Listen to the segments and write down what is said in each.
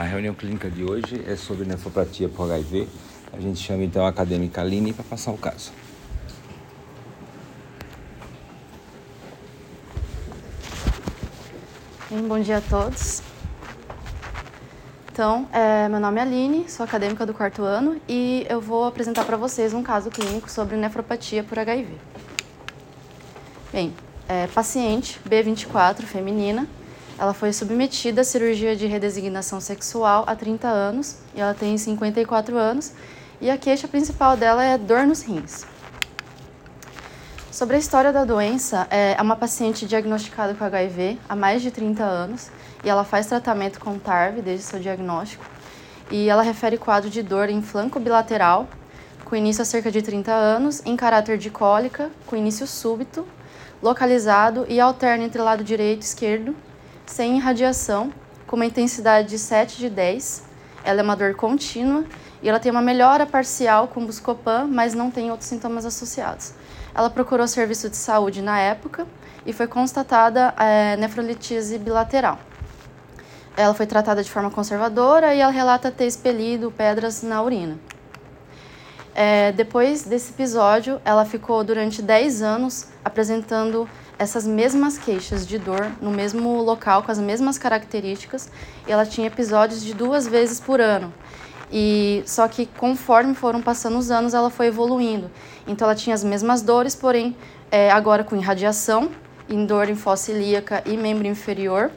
A reunião clínica de hoje é sobre nefropatia por HIV. A gente chama então a acadêmica Aline para passar o caso. Bom dia a todos. Então, é, meu nome é Aline, sou acadêmica do quarto ano e eu vou apresentar para vocês um caso clínico sobre nefropatia por HIV. Bem, é, paciente B24, feminina, ela foi submetida à cirurgia de redesignação sexual há 30 anos e ela tem 54 anos e a queixa principal dela é dor nos rins. Sobre a história da doença, é uma paciente diagnosticada com HIV há mais de 30 anos e ela faz tratamento com TARV desde seu diagnóstico. E ela refere quadro de dor em flanco bilateral, com início há cerca de 30 anos, em caráter de cólica, com início súbito, localizado e alterna entre lado direito e esquerdo, sem irradiação, com uma intensidade de 7 de 10. Ela é uma dor contínua e ela tem uma melhora parcial com Buscopan, mas não tem outros sintomas associados. Ela procurou serviço de saúde na época e foi constatada é, nefrolitise bilateral. Ela foi tratada de forma conservadora e ela relata ter expelido pedras na urina. É, depois desse episódio, ela ficou durante 10 anos apresentando essas mesmas queixas de dor no mesmo local, com as mesmas características, e ela tinha episódios de duas vezes por ano. E só que conforme foram passando os anos, ela foi evoluindo. Então ela tinha as mesmas dores, porém é, agora com irradiação, em dor em fossa ilíaca e membro inferior,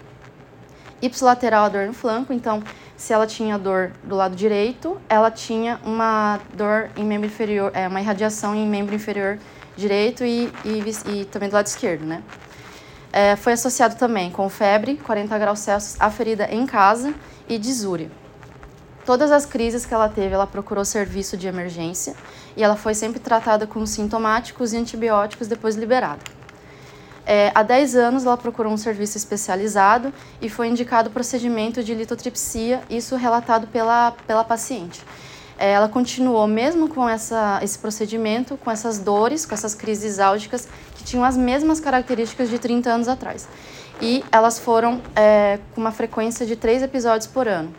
ipsilateral a dor no flanco. Então, se ela tinha dor do lado direito, ela tinha uma dor em membro inferior, é, uma irradiação em membro inferior direito e, e, e também do lado esquerdo, né? É, foi associado também com febre, 40 graus Celsius, aferida em casa e disúria. Todas as crises que ela teve, ela procurou serviço de emergência e ela foi sempre tratada com sintomáticos e antibióticos depois liberada. É, há 10 anos ela procurou um serviço especializado e foi indicado o procedimento de litotripsia, isso relatado pela, pela paciente. É, ela continuou mesmo com essa, esse procedimento, com essas dores, com essas crises álgicas, que tinham as mesmas características de 30 anos atrás. E elas foram é, com uma frequência de três episódios por ano.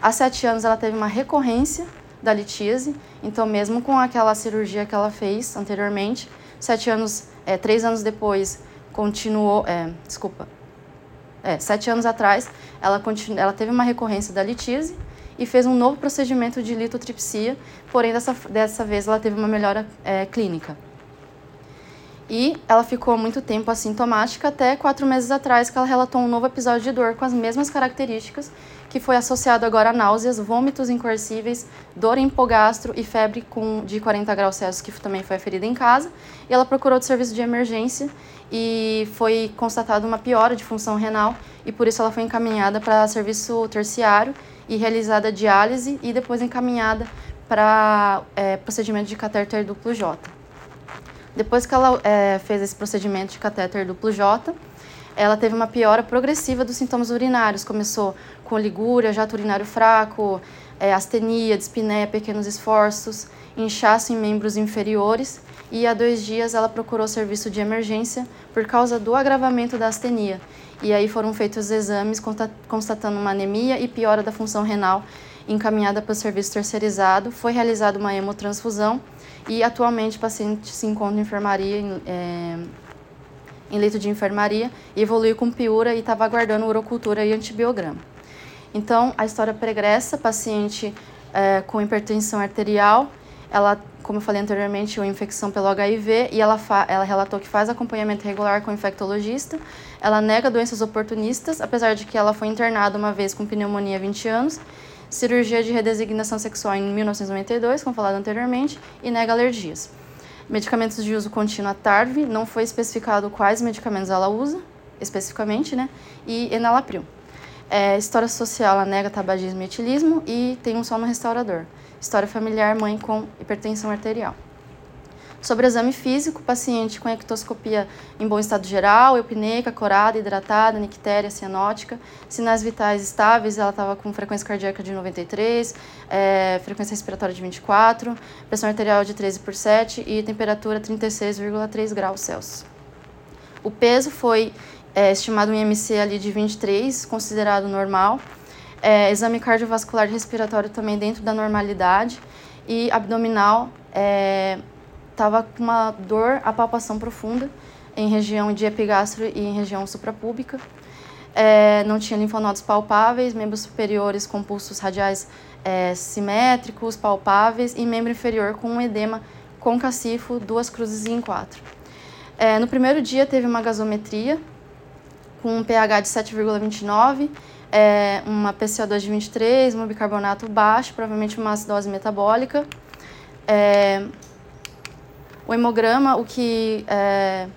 Há sete anos ela teve uma recorrência da litíase, então mesmo com aquela cirurgia que ela fez anteriormente, sete anos, é, três anos depois, continuou, é, desculpa, é, sete anos atrás, ela, ela teve uma recorrência da litíase, e fez um novo procedimento de litotripsia, porém dessa, dessa vez ela teve uma melhora é, clínica. E ela ficou muito tempo assintomática até quatro meses atrás que ela relatou um novo episódio de dor com as mesmas características, que foi associado agora a náuseas, vômitos incoercíveis, dor em hipogastro e febre com, de 40 graus Celsius, que também foi aferida em casa. E ela procurou de serviço de emergência e foi constatada uma piora de função renal e por isso ela foi encaminhada para serviço terciário e realizada diálise e depois encaminhada para é, procedimento de catéter duplo J. Depois que ela é, fez esse procedimento de catéter duplo J, ela teve uma piora progressiva dos sintomas urinários. Começou com ligúria, jato urinário fraco, é, astenia, dispneia, pequenos esforços, inchaço em membros inferiores e há dois dias ela procurou serviço de emergência por causa do agravamento da astenia. E aí foram feitos exames constatando uma anemia e piora da função renal encaminhada para o serviço terceirizado. Foi realizada uma hemotransfusão e atualmente o paciente se encontra em enfermaria, é, em leito de enfermaria, evoluiu com piura e estava aguardando urocultura e antibiograma. Então, a história pregressa, paciente é, com hipertensão arterial, ela, como eu falei anteriormente, uma infecção pelo HIV e ela, ela relatou que faz acompanhamento regular com o infectologista. Ela nega doenças oportunistas, apesar de que ela foi internada uma vez com pneumonia há 20 anos, cirurgia de redesignação sexual em 1992, como falado anteriormente, e nega alergias. Medicamentos de uso contínuo a TARV, não foi especificado quais medicamentos ela usa, especificamente, né? E enalapril. É, história social, ela nega tabagismo e etilismo e tem um sono restaurador. História familiar, mãe com hipertensão arterial. Sobre exame físico, paciente com ectoscopia em bom estado geral, eupneica, corada, hidratada, nictéria, cianótica, sinais vitais estáveis, ela estava com frequência cardíaca de 93, é, frequência respiratória de 24, pressão arterial de 13 por 7 e temperatura 36,3 graus Celsius. O peso foi é, estimado um IMC ali de 23, considerado normal. É, exame cardiovascular e respiratório também dentro da normalidade. E abdominal estava com uma dor, a palpação profunda em região de epigastro e em região suprapúbica. É, não tinha linfonodos palpáveis, membros superiores com pulsos radiais é, simétricos, palpáveis, e membro inferior com um edema concacifo, duas cruzes em quatro. É, no primeiro dia teve uma gasometria com um pH de 7,29, é, uma PCO2 de 23, um bicarbonato baixo, provavelmente uma acidose metabólica. É, o hemograma, o que é,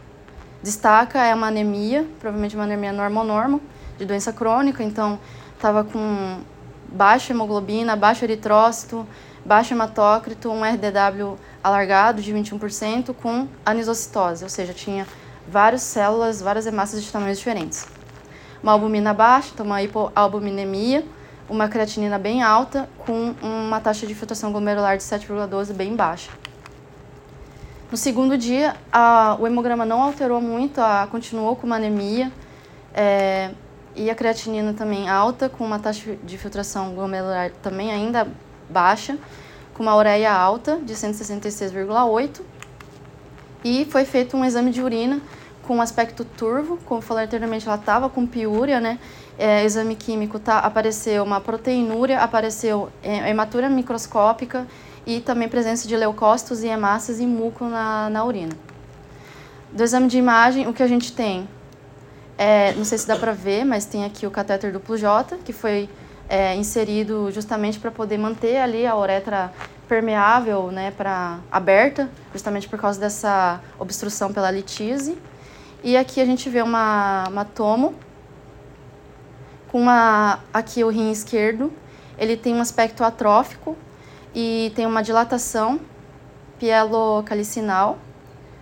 destaca é uma anemia, provavelmente uma anemia normonormo, de doença crônica, então estava com baixa hemoglobina, baixo eritrócito, baixo hematócrito, um RDW alargado de 21% com anisocitose, ou seja, tinha várias células, várias hemácias de tamanhos diferentes. Uma albumina baixa, então uma hipoalbuminemia, uma creatinina bem alta com uma taxa de filtração glomerular de 7,12 bem baixa. No segundo dia, a, o hemograma não alterou muito, a, continuou com uma anemia é, e a creatinina também alta, com uma taxa de filtração glomerular também ainda baixa, com uma ureia alta de 166,8 e foi feito um exame de urina com aspecto turvo, como falei anteriormente, ela estava com piúria, né? É, exame químico tá, apareceu uma proteinúria, apareceu é, hematura microscópica e também presença de leucócitos e hemácias e muco na, na urina. Do exame de imagem, o que a gente tem, é, não sei se dá para ver, mas tem aqui o catéter duplo J, que foi é, inserido justamente para poder manter ali a uretra permeável, né, para aberta, justamente por causa dessa obstrução pela litise. E aqui a gente vê uma, uma tomo com uma, aqui o rim esquerdo, ele tem um aspecto atrófico, e tem uma dilatação pielocalicinal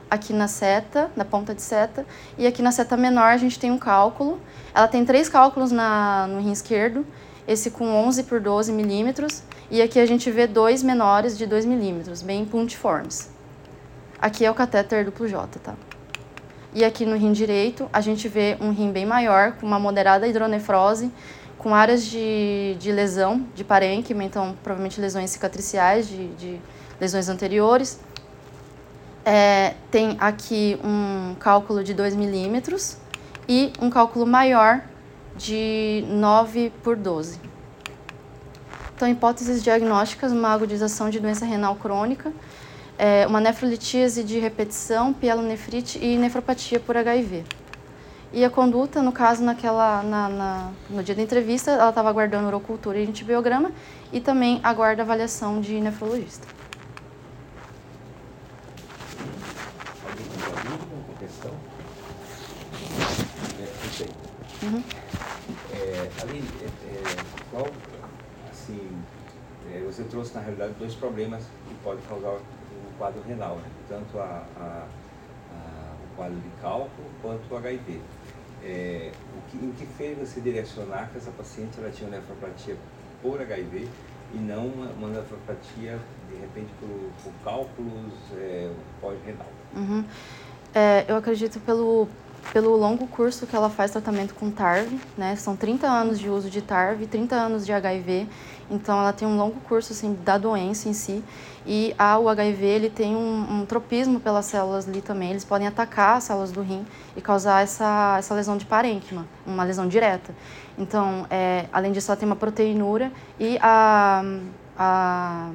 aqui na seta, na ponta de seta, e aqui na seta menor a gente tem um cálculo. Ela tem três cálculos na, no rim esquerdo, esse com 11 por 12 milímetros, e aqui a gente vê dois menores de 2 milímetros, bem puntiformes. Aqui é o catéter duplo J, tá? E aqui no rim direito a gente vê um rim bem maior, com uma moderada hidronefrose, com áreas de, de lesão de parênquima, então provavelmente lesões cicatriciais de, de lesões anteriores. É, tem aqui um cálculo de 2 milímetros e um cálculo maior de 9 por 12. Então, hipóteses diagnósticas, uma agudização de doença renal crônica, é, uma nefrolitíase de repetição, pielonefrite e nefropatia por HIV. E a conduta, no caso, naquela, na, na no dia da entrevista, ela estava aguardando urocultura e antibiograma e também aguarda avaliação de nefrologista. Uhum. assim, você trouxe na realidade dois problemas que podem causar o quadro renal, né? tanto a, a, a, o quadro de cálculo quanto o HIV. É, o que, em que fez você direcionar que essa paciente ela tinha nefropatia por HIV e não uma, uma nefropatia, de repente, por, por cálculos é, pós-renal? Uhum. É, eu acredito pelo, pelo longo curso que ela faz tratamento com TARV, né? São 30 anos de uso de TARV, 30 anos de HIV, então ela tem um longo curso assim, da doença em si. E a, o HIV ele tem um, um, tropismo pelas células ali também. Eles podem atacar as células do rim e causar essa, essa lesão de parênquima, uma lesão direta. Então, é, além disso, ela tem uma proteinúria e a, a,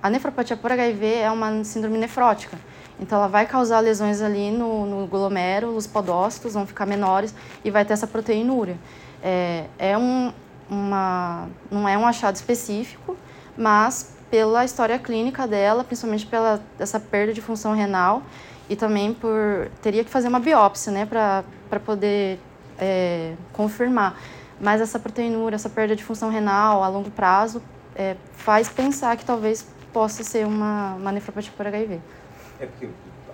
a nefropatia por HIV é uma síndrome nefrótica. Então, ela vai causar lesões ali no, no glomérulo, os podócitos vão ficar menores e vai ter essa proteinúria. É, é um, uma, não é um achado específico, mas pela história clínica dela, principalmente pela essa perda de função renal e também por teria que fazer uma biópsia, né, para poder é, confirmar. Mas essa proteinúria, essa perda de função renal a longo prazo é, faz pensar que talvez possa ser uma, uma nefropatia por HIV. É porque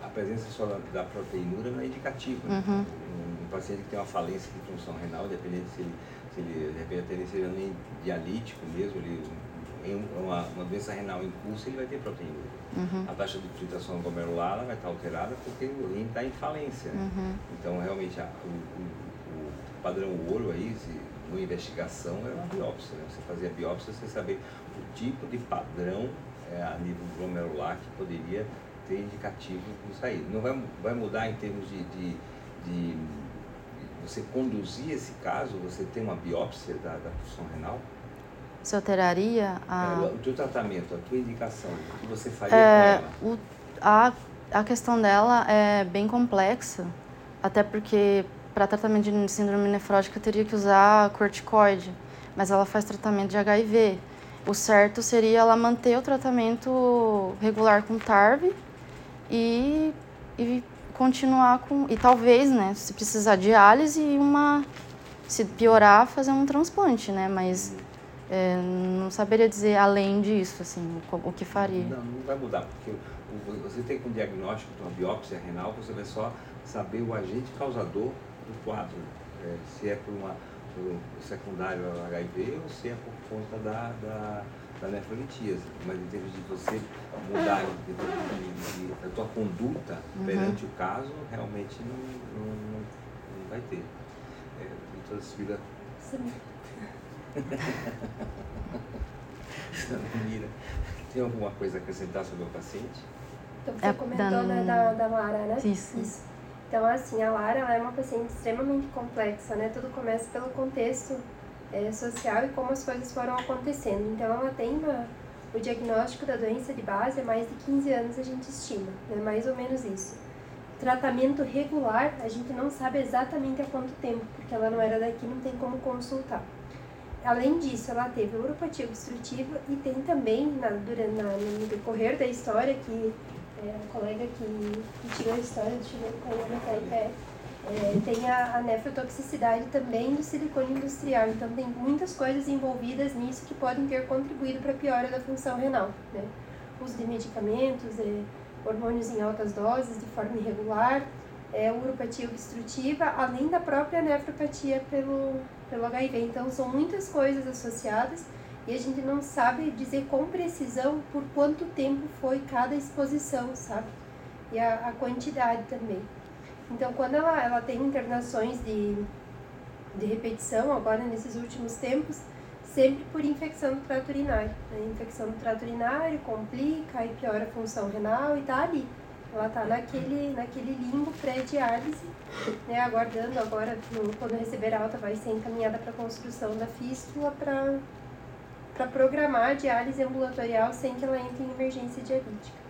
a presença só da, proteinúria não é indicativa. Né? Uhum. Um, paciente que tem uma falência de função renal, dependendo se ele, se ele de repente seja nem dialítico mesmo, ele uma, uma doença renal em curso, ele vai ter proteína. Uhum. A taxa de filtração glomerular vai estar alterada porque o rim está em falência. Uhum. Então, realmente, a, o, o, o, padrão ouro aí, se, uma investigação era uma biópsia. Né? Você fazia biópsia sem saber o tipo de padrão é, a nível glomerular que poderia ter indicativo disso aí. Não vai, vai mudar em termos de, de, de você conduzir esse caso, você tem uma biópsia da, da função renal? Se alteraria a... É, o teu tratamento, a tua indicação, o que você faria é, com ela? O, a, a questão dela é bem complexa, até porque para tratamento de síndrome nefrótica teria que usar corticoide, mas ela faz tratamento de HIV. O certo seria ela manter o tratamento regular com TARV e, e continuar com. E talvez, né, se precisar de diálise e uma. Se piorar, fazer um transplante, né? Mas é, não saberia dizer além disso, assim, o, o que faria. Não, não vai mudar, porque você tem com diagnóstico de uma biópsia renal, você vai só saber o agente causador do quadro. É, se é por uma por secundário ao HIV ou se é por conta da, da da nefrolitíase, mas em termos de você mudar de, de, de, a tua conduta uhum. perante o caso, realmente não, não, não, não vai ter. É, doutora Silvia. Sim. Mira, tem alguma coisa a acrescentar sobre o paciente? Então, você é, comentou da... Né, da, da Lara, né? Isso. Isso. Então, assim, a Lara ela é uma paciente extremamente complexa, né? Tudo começa pelo contexto é, social e como as coisas foram acontecendo. Então, ela tem uma, o diagnóstico da doença de base há mais de 15 anos, a gente estima, né? mais ou menos isso. Tratamento regular, a gente não sabe exatamente há quanto tempo, porque ela não era daqui, não tem como consultar. Além disso, ela teve uropatia obstrutiva e tem também, na, durante, na, no decorrer da história, que é, a colega que, que tirou a história, deixa eu ver qual é, é, tem a, a nefrotoxicidade também do silicone industrial. Então, tem muitas coisas envolvidas nisso que podem ter contribuído para a piora da função renal. Né? Uso de medicamentos, é, hormônios em altas doses de forma irregular, é, uropatia obstrutiva, além da própria nefropatia pelo, pelo HIV. Então, são muitas coisas associadas e a gente não sabe dizer com precisão por quanto tempo foi cada exposição, sabe? E a, a quantidade também. Então, quando ela, ela tem internações de, de repetição, agora nesses últimos tempos, sempre por infecção do trato urinário. Né? Infecção do trato urinário complica e piora a função renal e tá ali. Ela tá naquele, naquele limbo pré-diálise, né? aguardando agora, no, quando receber alta, vai ser encaminhada para a construção da fístula para programar a diálise ambulatorial sem que ela entre em emergência diabética.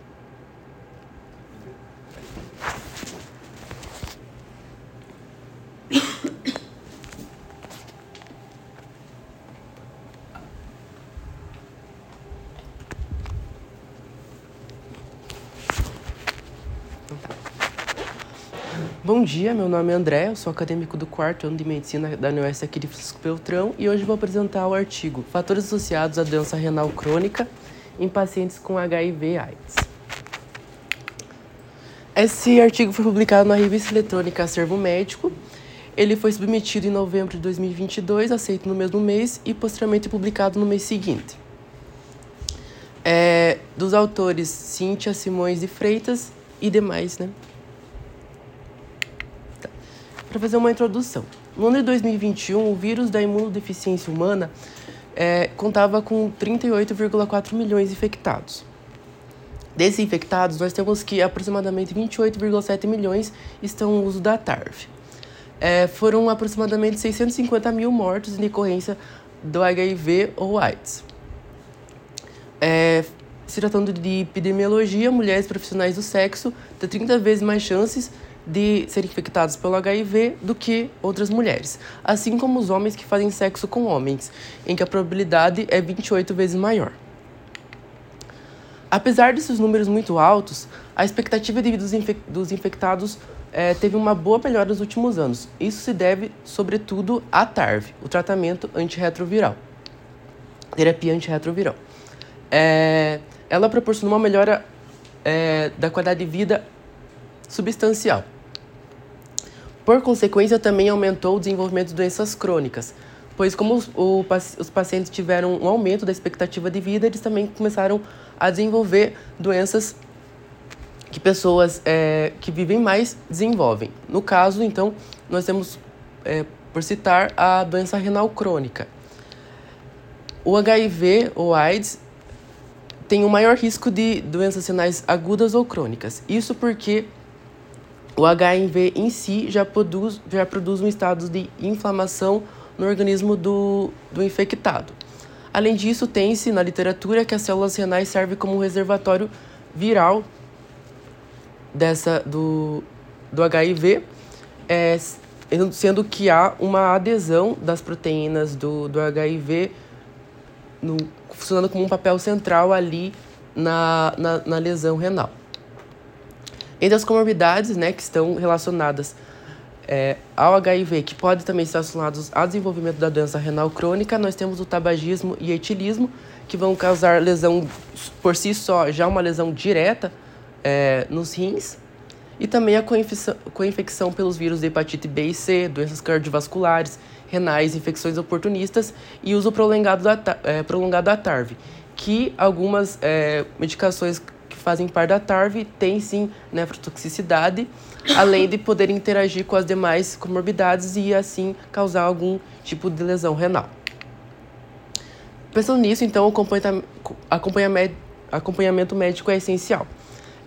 Bom dia, meu nome é André, eu sou acadêmico do quarto ano de medicina da UniS aqui de Francisco Beltrão e hoje vou apresentar o artigo Fatores associados à doença renal crônica em pacientes com HIV AIDS. Esse artigo foi publicado na revista eletrônica Acervo Médico. Ele foi submetido em novembro de 2022, aceito no mesmo mês e posteriormente publicado no mês seguinte. É, dos autores Cíntia Simões de Freitas e demais, né? Para fazer uma introdução. No ano de 2021, o vírus da imunodeficiência humana é, contava com 38,4 milhões infectados. Desses infectados, nós temos que aproximadamente 28,7 milhões estão no uso da TARV. É, foram aproximadamente 650 mil mortos em decorrência do HIV ou AIDS. É, se tratando de epidemiologia, mulheres profissionais do sexo têm 30 vezes mais chances de serem infectados pelo HIV do que outras mulheres, assim como os homens que fazem sexo com homens, em que a probabilidade é 28 vezes maior. Apesar desses números muito altos, a expectativa de vida dos, infec dos infectados é, teve uma boa melhora nos últimos anos. Isso se deve, sobretudo, à TARV, o tratamento antirretroviral, terapia antirretroviral. É, ela proporcionou uma melhora é, da qualidade de vida substancial. Por consequência, também aumentou o desenvolvimento de doenças crônicas, pois como os, o, os pacientes tiveram um aumento da expectativa de vida, eles também começaram a desenvolver doenças que pessoas é, que vivem mais desenvolvem. No caso, então, nós temos é, por citar a doença renal crônica. O HIV ou AIDS tem o maior risco de doenças renais agudas ou crônicas. Isso porque o HIV em si já produz, já produz um estado de inflamação no organismo do, do infectado. Além disso, tem-se na literatura que as células renais servem como reservatório viral dessa, do, do HIV, é, sendo que há uma adesão das proteínas do, do HIV no, funcionando como um papel central ali na, na, na lesão renal. Entre as comorbidades né, que estão relacionadas é, ao HIV, que pode também estar relacionados ao desenvolvimento da doença renal crônica, nós temos o tabagismo e etilismo, que vão causar lesão por si só, já uma lesão direta é, nos rins, e também a co-infecção pelos vírus de hepatite B e C, doenças cardiovasculares, renais, infecções oportunistas e uso prolongado da, é, prolongado da TARV, que algumas é, medicações que fazem parte da TARV têm sim nefrotoxicidade, além de poder interagir com as demais comorbidades e assim causar algum tipo de lesão renal. Pensando nisso, então, o acompanhamento médico é essencial.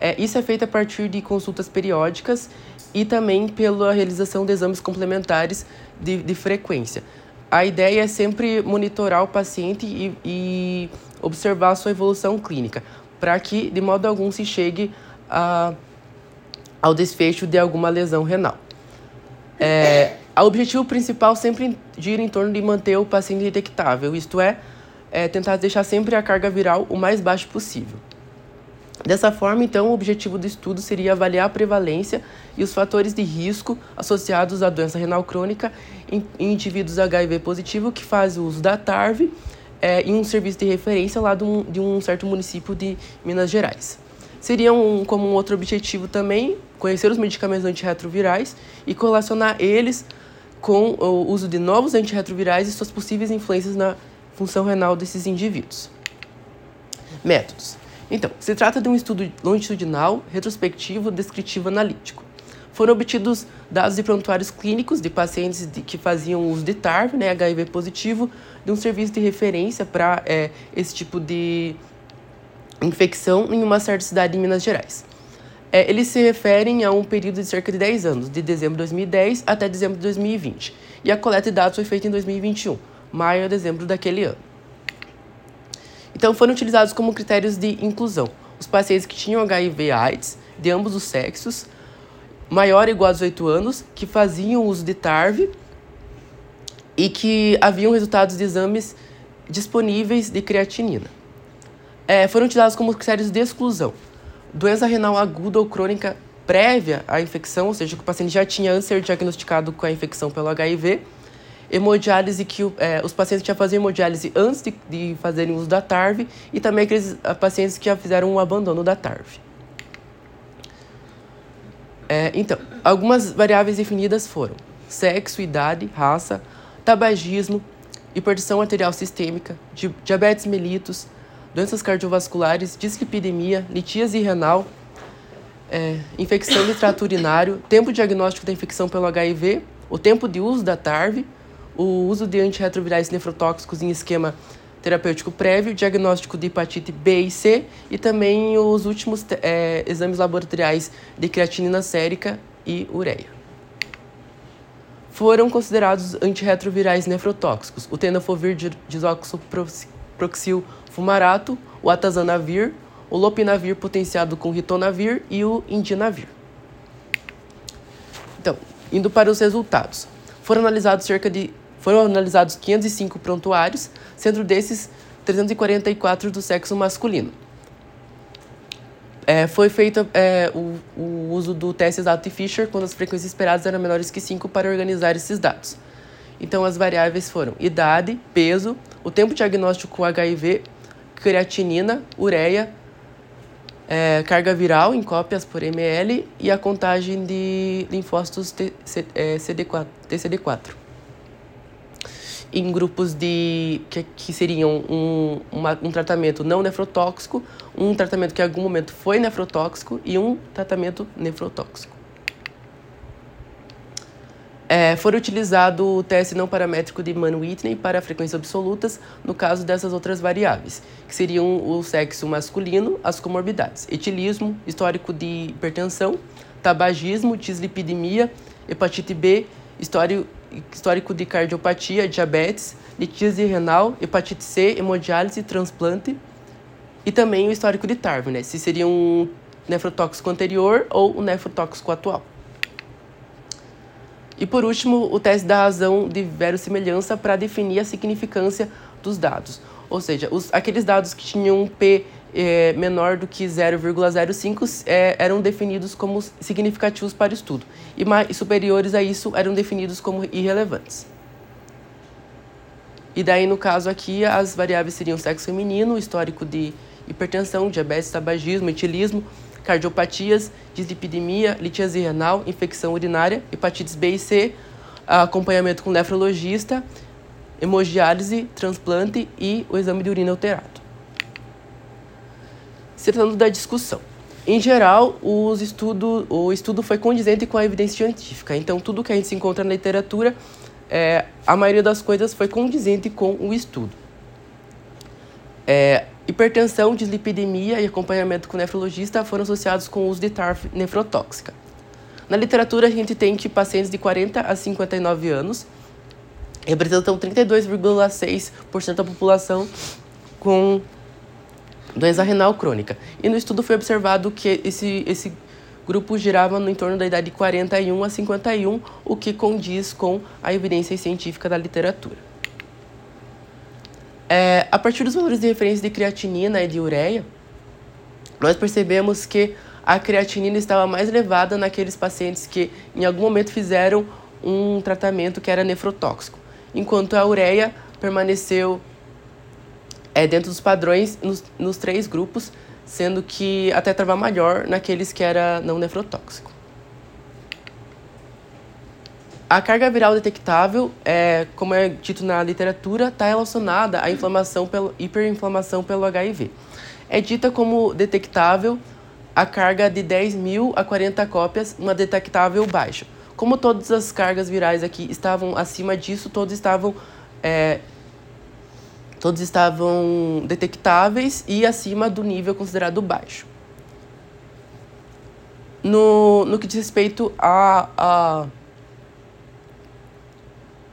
É, isso é feito a partir de consultas periódicas e também pela realização de exames complementares de, de frequência. A ideia é sempre monitorar o paciente e, e observar a sua evolução clínica, para que, de modo algum, se chegue a, ao desfecho de alguma lesão renal. É, o objetivo principal sempre gira em torno de manter o paciente detectável, isto é, é tentar deixar sempre a carga viral o mais baixo possível. Dessa forma, então, o objetivo do estudo seria avaliar a prevalência e os fatores de risco associados à doença renal crônica em, indivíduos HIV positivo que fazem uso da TARV é, em um serviço de referência lá de um, de um certo município de Minas Gerais. Seria um, como um outro objetivo também conhecer os medicamentos antirretrovirais e correlacionar eles com o uso de novos antirretrovirais e suas possíveis influências na função renal desses indivíduos. Métodos. Então, se trata de um estudo longitudinal, retrospectivo, descritivo analítico. Foram obtidos dados de prontuários clínicos de pacientes de, que faziam uso de TARV, né, HIV positivo, de um serviço de referência para é, esse tipo de infecção em uma certa cidade em Minas Gerais. É, eles se referem a um período de cerca de 10 anos, de dezembro de 2010 até dezembro de 2020. E a coleta de dados foi feita em 2021, maio a dezembro daquele ano. Então foram utilizados como critérios de inclusão os pacientes que tinham HIV/AIDS de ambos os sexos, maior ou igual a 18 anos, que faziam uso de TARV e que haviam resultados de exames disponíveis de creatinina. É, foram utilizados como critérios de exclusão. Doença renal aguda ou crônica prévia à infecção, ou seja, que o paciente já tinha antes de ser diagnosticado com a infecção pelo HIV, hemodiálise que é, os pacientes já faziam hemodiálise antes de, de fazerem uso da TARV e também aqueles ah, pacientes que já fizeram um abandono da TARV. É, então, algumas variáveis definidas foram sexo, idade, raça, tabagismo, hipertensão arterial sistêmica, di diabetes mellitus, doenças cardiovasculares, dislipidemia, litíase renal, é, infecção de trato urinário, tempo diagnóstico da infecção pelo HIV, o tempo de uso da TARV, o uso de antirretrovirais nefrotóxicos em esquema terapêutico prévio, diagnóstico de hepatite B e C e também os últimos é, exames laboratoriais de creatinina sérica e ureia. Foram considerados antirretrovirais nefrotóxicos o tenofovir desoxoproxil fumarato, o atazanavir, o lopinavir potenciado com ritonavir e o indinavir. Então, indo para os resultados. Foram analisados cerca de foram analisados 505 prontuários, sendo desses 344 do sexo masculino. É, foi feito é, o, o, uso do teste exato de Fisher quando as frequências esperadas eram menores que 5 para organizar esses dados. Então, as variáveis foram idade, peso, o tempo diagnóstico com HIV, creatinina, ureia, é, carga viral em cópias por ml e a contagem de linfócitos TC, é, CD4, TCD4 em grupos de que, que seriam um, uma, um tratamento não nefrotóxico, um tratamento que em algum momento foi nefrotóxico e um tratamento nefrotóxico. É, foi utilizado o teste não paramétrico de Mann-Whitney para frequências absolutas, no caso dessas outras variáveis, que seriam o sexo masculino, as comorbidades, etilismo, histórico de hipertensão, tabagismo, dislipidemia, hepatite B, histórico, histórico de cardiopatia, diabetes, litíase renal, hepatite C, hemodiálise, transplante, e também o histórico de TARV, né, se seria um nefrotóxico anterior ou um nefrotóxico atual. E por último, o teste da razão de verossimilhança para definir a significância dos dados. Ou seja, os, aqueles dados que tinham P é, menor do que 0,05 é, eram definidos como significativos para o estudo, e mais, superiores a isso eram definidos como irrelevantes. E daí, no caso aqui, as variáveis seriam sexo feminino, histórico de hipertensão, diabetes, tabagismo, etilismo, cardiopatias, dislipidemia, litíase renal, infecção urinária, hepatites B e C, acompanhamento com nefrologista, hemodiálise, transplante e o exame de urina alterado. Se tratando da discussão. Em geral, os estudo, o estudo foi condizente com a evidência científica. Então, tudo que a gente se encontra na literatura, é, a maioria das coisas foi condizente com o estudo. É, Hipertensão, dislipidemia e acompanhamento com nefrologista foram associados com o uso de TARF nefrotóxica. Na literatura, a gente tem que pacientes de 40 a 59 anos representam 32,6% da população com doença renal crônica. E no estudo foi observado que esse, esse grupo girava no entorno da idade de 41 a 51, o que condiz com a evidência científica da literatura. É, a partir dos valores de referência de creatinina e de ureia, nós percebemos que a creatinina estava mais elevada naqueles pacientes que em algum momento fizeram um tratamento que era nefrotóxico, enquanto a ureia permaneceu é, dentro dos padrões nos, nos três grupos, sendo que até estava maior naqueles que era não nefrotóxico. A carga viral detectável, é, como é dito na literatura, está relacionada à inflamação pelo, hiperinflamação pelo HIV. É dita como detectável a carga de 10 mil a 40 cópias, uma detectável baixa. Como todas as cargas virais aqui estavam acima disso, todos estavam, é, todos estavam detectáveis e acima do nível considerado baixo. No, no que diz respeito a, a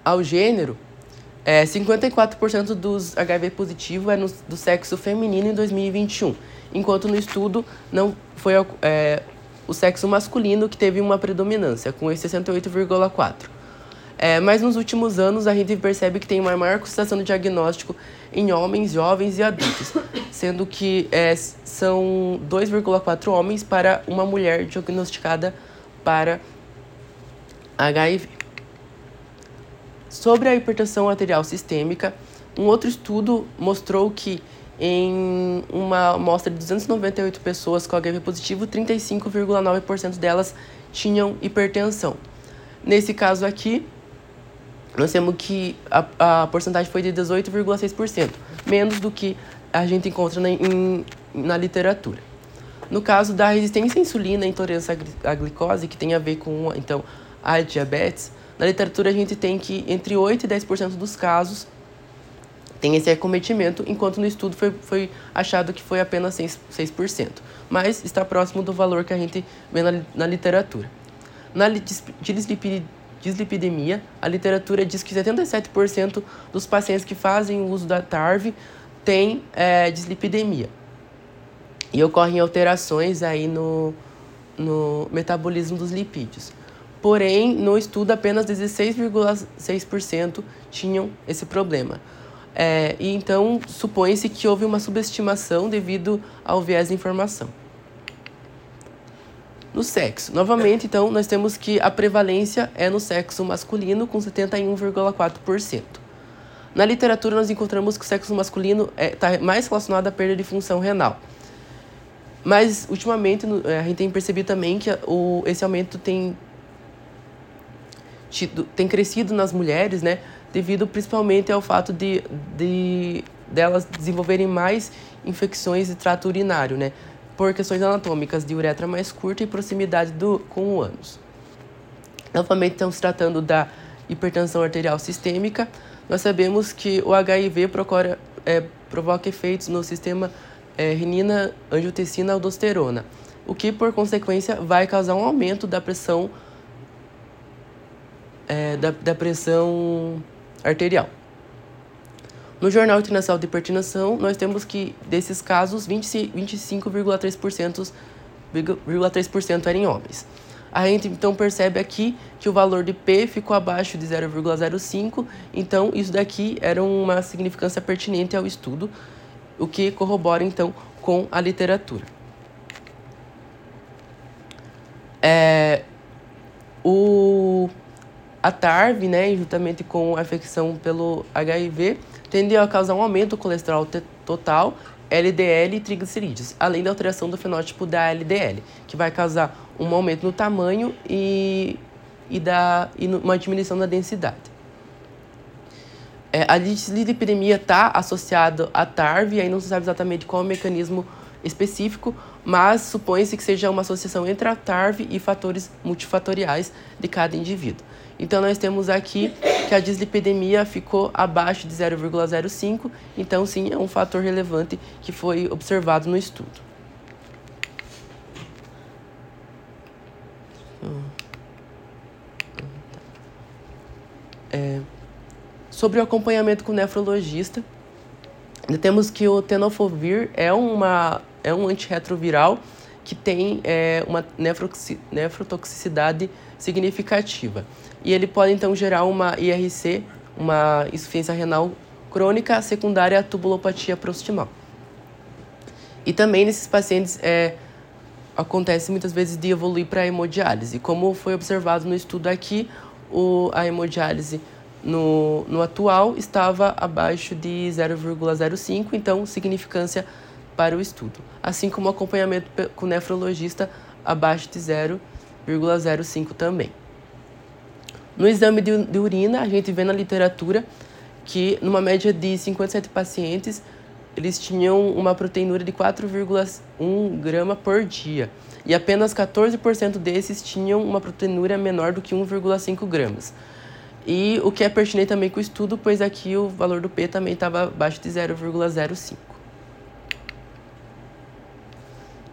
ao gênero, é, 54% dos HIV positivos é no, do sexo feminino em 2021, enquanto no estudo não foi é, o sexo masculino que teve uma predominância, com 68,4%. É, mas nos últimos anos a gente percebe que tem uma maior concentração de diagnóstico em homens, jovens e adultos, sendo que é, são 2,4 homens para uma mulher diagnosticada para HIV. Sobre a hipertensão arterial sistêmica, um outro estudo mostrou que em uma amostra de 298 pessoas com HIV positivo, 35,9% delas tinham hipertensão. Nesse caso aqui, nós temos que a, a porcentagem foi de 18,6%, menos do que a gente encontra na, em, na literatura. No caso da resistência à insulina e intolerância à glicose, que tem a ver com então a diabetes, na literatura, a gente tem que entre 8% e 10% dos casos tem esse acometimento, enquanto no estudo foi, foi achado que foi apenas 6%, 6%. Mas está próximo do valor que a gente vê na, na literatura. Na dislipidemia, a literatura diz que 77% dos pacientes que fazem uso da TARV têm é, dislipidemia. E ocorrem alterações aí no, no metabolismo dos lipídios. Porém, no estudo, apenas 16,6% tinham esse problema. É, e então, supõe-se que houve uma subestimação devido ao viés de informação. No sexo, novamente, então, nós temos que a prevalência é no sexo masculino, com 71,4%. Na literatura, nós encontramos que o sexo masculino está é, tá mais relacionado à perda de função renal. Mas, ultimamente, a gente tem percebido também que o, esse aumento tem tido, tem crescido nas mulheres, né? Devido principalmente ao fato de, de delas desenvolverem mais infecções de trato urinário, né? Por questões anatômicas de uretra mais curta e proximidade do, com o ânus. Novamente, estamos tratando da hipertensão arterial sistêmica. Nós sabemos que o HIV procura, é, provoca efeitos no sistema é, renina, angiotensina, aldosterona, o que, por consequência, vai causar um aumento da pressão, é, da, da pressão arterial. No Jornal Internacional de Hipertensão, nós temos que, desses casos, 25,3% eram homens. A gente então percebe aqui que o valor de P ficou abaixo de 0,05, então isso daqui era uma significância pertinente ao estudo, o que corrobora então com a literatura. É, o, a TARV, né, juntamente com a infecção pelo HIV, tende a causar um aumento do colesterol total, LDL e triglicerídeos, além da alteração do fenótipo da LDL, que vai causar um aumento no tamanho e, e, da, e uma diminuição da densidade. É, a dislipidemia está associada à TARV, e aí não se sabe exatamente qual é o mecanismo específico, mas supõe-se que seja uma associação entre a TARV e fatores multifatoriais de cada indivíduo. Então, nós temos aqui que a dislipidemia ficou abaixo de 0,05, então, sim, é um fator relevante que foi observado no estudo. É, sobre o acompanhamento com o nefrologista, temos que o tenofovir é, uma, é um antirretroviral que tem é, uma nefrotoxicidade significativa. E ele pode então gerar uma IRC, uma insuficiência renal crônica secundária à tubulopatia proximal. E também nesses pacientes é, acontece muitas vezes de evoluir para a hemodiálise. Como foi observado no estudo aqui, o, a hemodiálise no, no atual estava abaixo de 0,05, então significância para o estudo. Assim como acompanhamento com nefrologista abaixo de 0,05 também. No exame de, de urina, a gente vê na literatura que, numa média de 57 pacientes, eles tinham uma proteinúria de 4,1 grama por dia. E apenas 14% desses tinham uma proteinúria menor do que 1,5 gramas. E o que é pertinente também com o estudo, pois aqui o valor do P também estava abaixo de 0,05.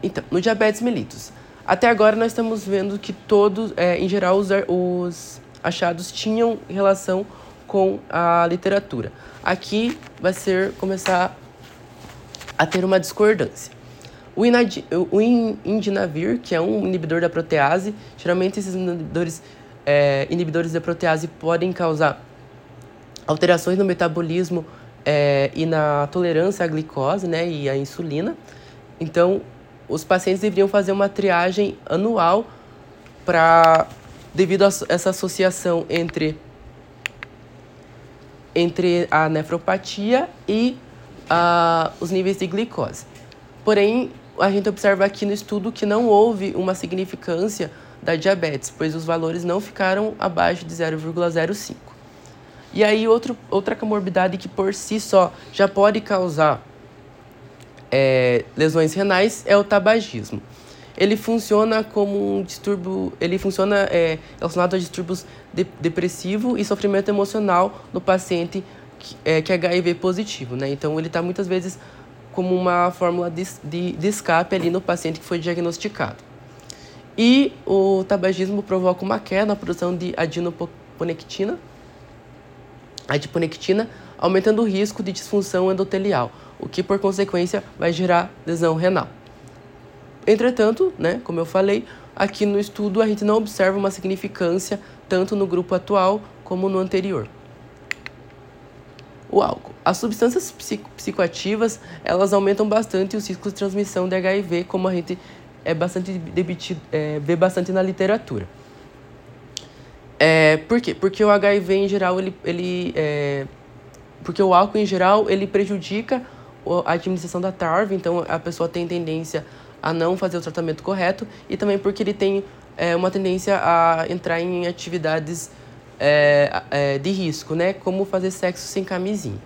Então, no diabetes mellitus. Até agora nós estamos vendo que todos, é, em geral, os, os achados tinham relação com a literatura. Aqui vai ser começar a ter uma discordância. O, o indinavir, que é um inibidor da protease, geralmente esses inibidores, é, inibidores da protease podem causar alterações no metabolismo é, e na tolerância à glicose né, e à insulina. Então, os pacientes deveriam fazer uma triagem anual para devido a essa associação entre entre a nefropatia e uh, os níveis de glicose. Porém, a gente observa aqui no estudo que não houve uma significância da diabetes, pois os valores não ficaram abaixo de 0,05. E aí, outro, outra comorbidade que por si só já pode causar é, lesões renais é o tabagismo. Ele funciona como um distúrbio, ele funciona é, relacionado a distúrbios de, depressivo e sofrimento emocional no paciente que é, que é HIV positivo, né? Então ele está muitas vezes como uma fórmula de, de, de escape ali no paciente que foi diagnosticado. E o tabagismo provoca uma queda na produção de adinoponectina, adiponectina, aumentando o risco de disfunção endotelial, o que por consequência vai gerar lesão renal. Entretanto, né, como eu falei, aqui no estudo a gente não observa uma significância tanto no grupo atual como no anterior. O álcool. As substâncias psicoativas, elas aumentam bastante o ciclo de transmissão de HIV, como a gente é bastante debitido, é, vê bastante na literatura. É, por quê? Porque o HIV em geral, ele, ele é, porque o álcool em geral, ele prejudica a administração da TARV, então a pessoa tem tendência a não fazer o tratamento correto e também porque ele tem é, uma tendência a entrar em atividades é, é, de risco, né? Como fazer sexo sem camisinha.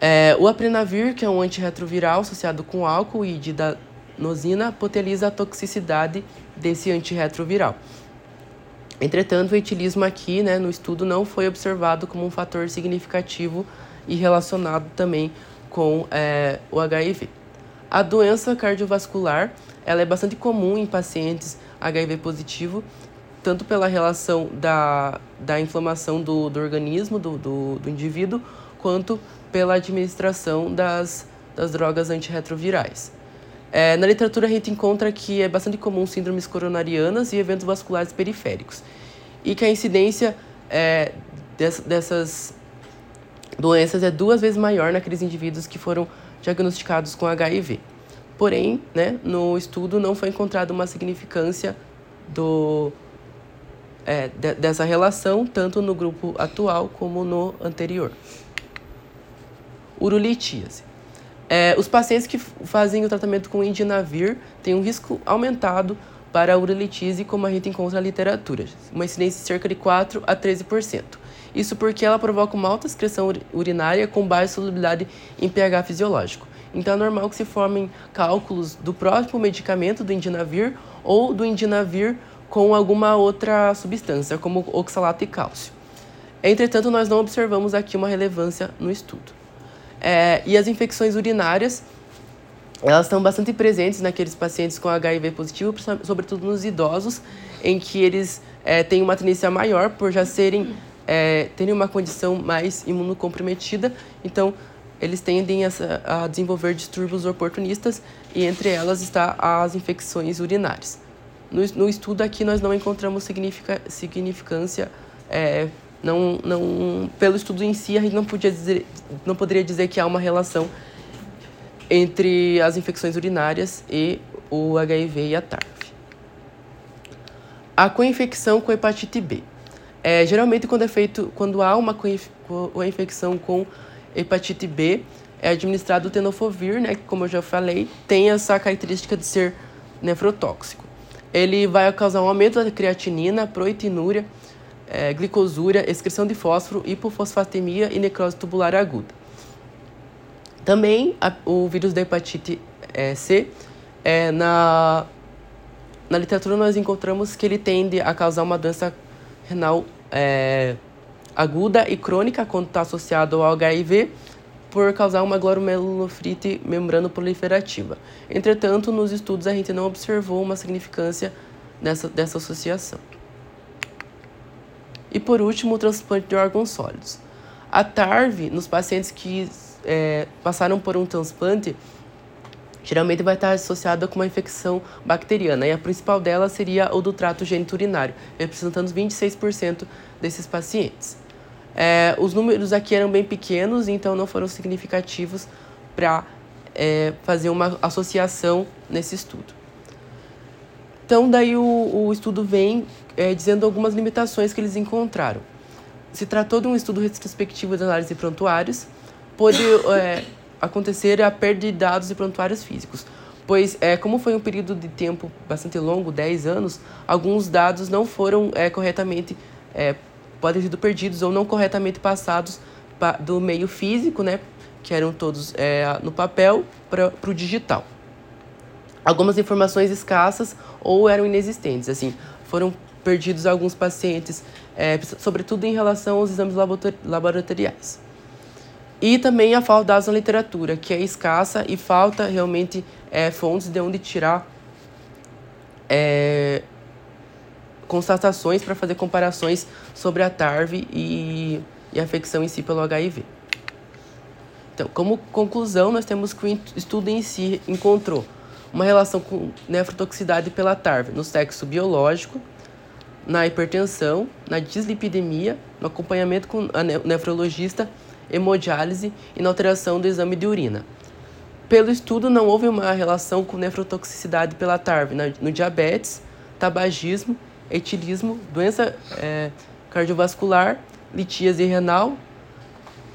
É, o aprenavir, que é um antirretroviral associado com álcool e didanosina, poteniza a toxicidade desse antirretroviral. Entretanto, o etilismo aqui, né, no estudo, não foi observado como um fator significativo e relacionado também com é, o HIV. A doença cardiovascular ela é bastante comum em pacientes HIV positivo, tanto pela relação da, da inflamação do, do organismo do, do, do indivíduo, quanto pela administração das, das drogas antirretrovirais. É, na literatura a gente encontra que é bastante comum síndromes coronarianas e eventos vasculares periféricos, e que a incidência é, dessas doenças é duas vezes maior naqueles indivíduos que foram diagnosticados com HIV. Porém, né, no estudo não foi encontrada uma significância do, é, de, dessa relação, tanto no grupo atual como no anterior. Urolitíase. É, os pacientes que fazem o tratamento com indinavir têm um risco aumentado para a urolitise, como a gente encontra na literatura, uma incidência de cerca de 4 a 13%. Isso porque ela provoca uma alta excreção urinária com baixa solubilidade em pH fisiológico. Então é normal que se formem cálculos do próprio medicamento do indinavir ou do indinavir com alguma outra substância, como oxalato e cálcio. Entretanto, nós não observamos aqui uma relevância no estudo. É, e as infecções urinárias, elas estão bastante presentes naqueles pacientes com HIV positivo, sobretudo nos idosos, em que eles é, têm uma tendência maior por já serem é, terem uma condição mais imunocomprometida, então eles tendem a, a desenvolver distúrbios oportunistas e entre elas está as infecções urinárias. No, no estudo aqui nós não encontramos significa, significância é, não, não, pelo estudo em si, a gente não, podia dizer, não poderia dizer que há uma relação entre as infecções urinárias e o HIV e a TARV. A co-infecção com hepatite B. É, geralmente, quando, é feito, quando há uma co-infecção com hepatite B, é administrado o tenofovir, né, que, como eu já falei, tem essa característica de ser nefrotóxico. Ele vai causar um aumento da creatinina, proitinúria, é, glicosúria, excreção de fósforo, hipofosfatemia e necrose tubular aguda. Também a, o vírus da hepatite é, C, é, na, na literatura nós encontramos que ele tende a causar uma doença renal é, aguda e crônica quando está associado ao HIV, por causar uma glomerulonefrite membrano proliferativa. Entretanto, nos estudos a gente não observou uma significância dessa, dessa associação. E por último, o transplante de órgãos sólidos. A TARV, nos pacientes que é, passaram por um transplante, geralmente vai estar associada com uma infecção bacteriana, e a principal dela seria o do trato geniturinário, representando 26% desses pacientes. É, os números aqui eram bem pequenos, então não foram significativos para é, fazer uma associação nesse estudo. Então, daí o, o estudo vem é, dizendo algumas limitações que eles encontraram. Se tratou de um estudo retrospectivo de análise de prontuários, pôde é, acontecer a perda de dados de prontuários físicos, pois, é, como foi um período de tempo bastante longo 10 anos alguns dados não foram é, corretamente, é, podem ter sido perdidos ou não corretamente passados do meio físico, né, que eram todos é, no papel, para o digital. Algumas informações escassas ou eram inexistentes, assim, foram perdidos alguns pacientes, é, sobretudo em relação aos exames laboratoriais. E também a falta de na literatura, que é escassa e falta realmente é, fontes de onde tirar é, constatações para fazer comparações sobre a TARV e, e a infecção em si pelo HIV. Então, como conclusão, nós temos que o estudo em si encontrou uma relação com nefrotoxicidade pela TARV no sexo biológico, na hipertensão, na dislipidemia, no acompanhamento com a nefrologista, hemodiálise e na alteração do exame de urina. Pelo estudo, não houve uma relação com nefrotoxicidade pela TARV no diabetes, tabagismo, etilismo, doença é, cardiovascular, litíase renal,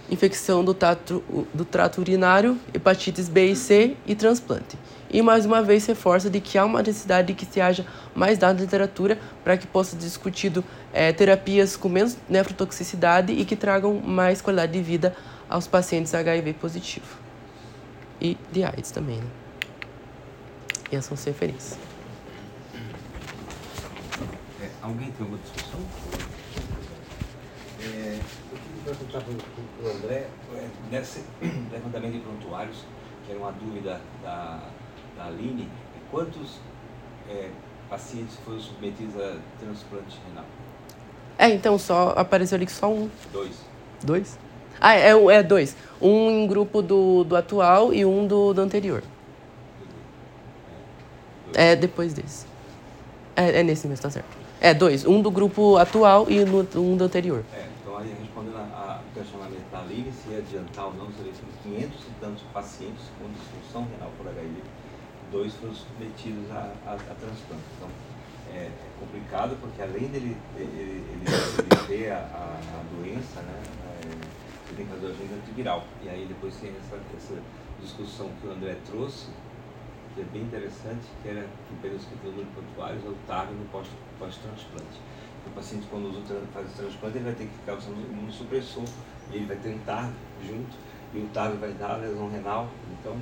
infecção do trato, do trato urinário, hepatites B e C e transplante e mais uma vez reforça de que há uma necessidade de que se haja mais dados de literatura para que possa ser discutido é, terapias com menos nefrotoxicidade e que tragam mais qualidade de vida aos pacientes HIV positivo. E de AIDS também, né? E essas são as referências. É, Alguém tem alguma discussão? É, eu queria perguntar para o André, é, nesse levantamento de prontuários, que era uma dúvida da, da Aline, quantos é, pacientes foram submetidos a transplante renal? É, então só apareceu ali que só um. Dois. Dois? Ah, é, é, é dois. Um em grupo do, do atual e um do, do anterior. É depois desse. É, é nesse mesmo, tá certo. É, dois. Um do grupo atual e no, um do anterior. É, então aí respondendo ao questionamento da Aline, se ia adiantar ou não, seria 500 e tantos pacientes com disfunção renal por HIV, dois foram submetidos a, a, a transplante. Então, é, é, complicado porque além dele ele, ele, ele ter a, a, a, doença, né, é, ele tem que fazer o agente antiviral. E aí depois tem essa, essa discussão que o André trouxe, que é bem interessante, que era que pelos escritores pontuários é o TAG no pós-transplante. o paciente, quando usa, faz o transplante, ele vai ter que ficar usando imunossupressor, e ele vai ter um junto, e o TAG vai dar lesão renal. Então,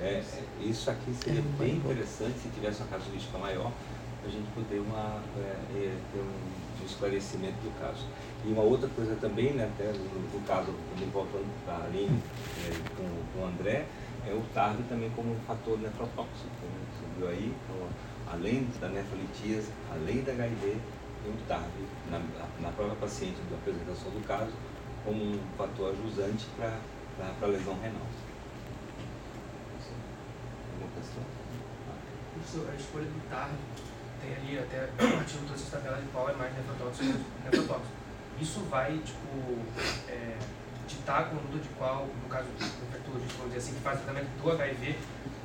é, isso aqui seria é bem interessante se tivesse uma casuística maior, para a gente poder uma, é, é, ter um, um, esclarecimento do caso. E uma outra coisa também, né, até no, no caso, voltando para a Aline é, com, com o André, é o TARV também como um fator nefrotóxico. Né? Você viu aí, então, além da nefrolitíase, além da HIV, tem o TARV na, na própria paciente, da apresentação do caso, como um fator ajusante para a lesão renal. Questão? Professor, a escolha do TARV tem ali até o artigo todas as tabelas de qual é mais nefrotóxico nefrotóxico. Isso vai, tipo, é, ditar a conduta de qual, no caso do infectologista, vamos dizer assim, que faz tratamento do HIV,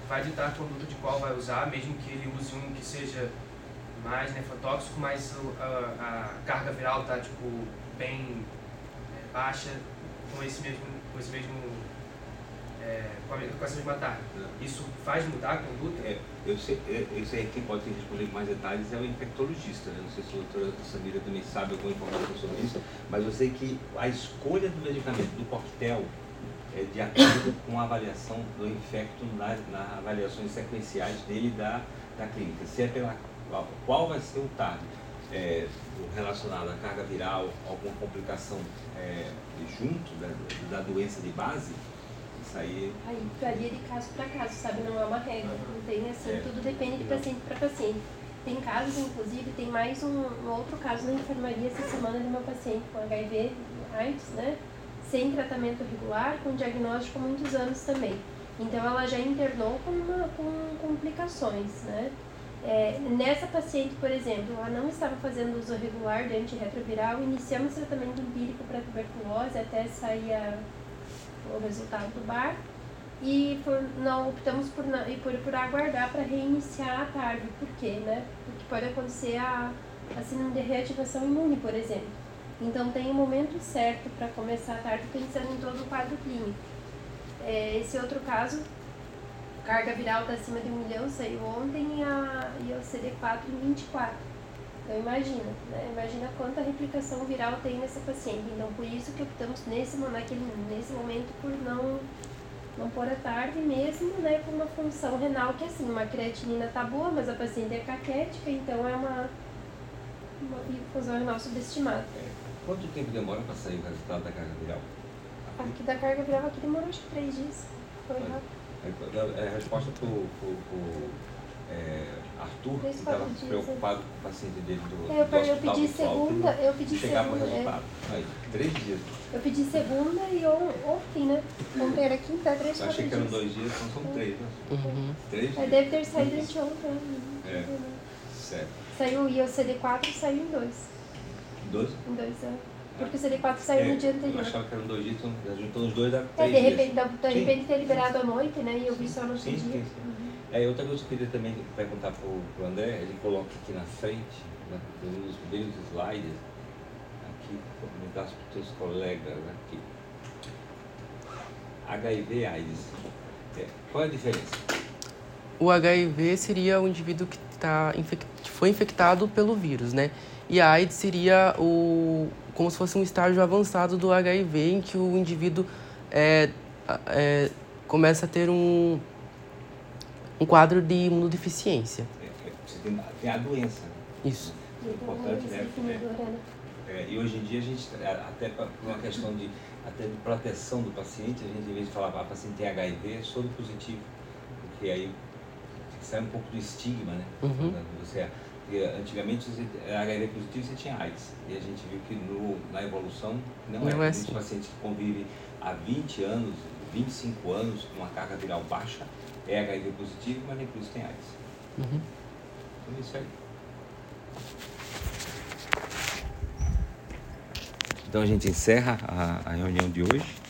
vai ditar a conduta de qual vai usar, mesmo que ele use um que seja mais nefrotóxico, mas a, a carga viral está tipo, bem é, baixa com esse mesmo, com esse mesmo é, com, a, essa mesma taxa. Isso faz mudar a conduta? É, eu sei, é, eu quem pode responder com mais detalhes é o infectologista. Né? Não sei se a doutora Samira também sabe alguma informação sobre isso, mas eu sei que a escolha do medicamento, do coquetel, é de acordo com a avaliação do infecto nas, nas avaliações sequenciais dele da, da clínica. Se é pela qual, vai ser o TAG é, relacionado à carga viral, alguma complicação é, junto da, da doença de base, isso aí. Varia de caso para caso, sabe? Não é uma regra. Não tem assim, é. tudo depende de paciente para paciente. Tem casos, inclusive, tem mais um, um, outro caso na enfermaria essa semana de uma paciente com HIV, AIDS, né? Sem tratamento regular, com diagnóstico há muitos anos também. Então ela já internou com, uma, com complicações, né? É, nessa paciente, por exemplo, ela não estava fazendo uso regular de antirretroviral, iniciamos tratamento empírico para tuberculose até sair a o resultado do bar e por, não optamos por, e por, por aguardar para reiniciar a tarde. Por quê? Né? Porque pode acontecer a, a de reativação imune, por exemplo. Então tem o um momento certo para começar a tarde pensando em todo o quadro clínico. É, esse outro caso, carga viral está acima de um milhão, saiu ontem e, a, e o CD4 em 24. Então imagina, né? Imagina quanta replicação viral tem nessa paciente. Então por isso que optamos nesse, naquele, nesse momento por não, não pôr a tarde mesmo, né? Com uma função renal que assim, uma creatinina tá boa, mas a paciente é caquética, então é uma, uma função renal subestimada. É. Quanto tempo demora para sair o resultado da carga viral? Aqui da carga viral aqui demorou acho que três dias. Foi rápido. É, a resposta para o é, Arthur, que estava preocupado com o paciente dele do, é, eu, do eu pedi segunda, eu pedi chegar segunda, resultado. É. Aí, três dias. Eu pedi segunda e ontem, né? Ontem era quinta, três, Eu achei que eram dois dias, então são três, né? Uhum. Três dias. Deve ter saído anteontem. Né? É, certo. Saiu, e o CD4 saiu em dois. Em dois? Em dois, é. Porque o CD4 saiu é, no dia anterior. Eu achava que eram dois dias, então juntou os dois da É, de repente, de repente ter liberado à noite, né? E eu vi só no sim, dia. Sim, sim. Uhum. É, outra coisa que eu queria também perguntar para o André, ele coloca aqui na frente, né, nos primeiros slides, aqui, comentar para os seus colegas aqui. HIV AIDS. É, qual é a diferença? O HIV seria o indivíduo que tá infect... foi infectado pelo vírus, né? E a AIDS seria o como se fosse um estágio avançado do HIV em que o indivíduo é, é, começa a ter um um quadro de imunodeficiência. Você tem, tem a doença. Isso. importante, né? né? É, e hoje em dia a gente, é, até por uma questão de, até de proteção do paciente, a gente em vez de falar que ah, o paciente tem HIV, é soro positivo. Porque aí sai um pouco do estigma, né? Uhum. Você, antigamente era HIV positivo você tinha AIDS. E a gente viu que no, na evolução não, Não é. é assim. pacientes que convivem há 20 anos, 25 anos com uma carga viral baixa, é HIV positivo, mas nem por isso tem AIDS. Uhum. Então é isso aí. Então a gente encerra a, a reunião de hoje.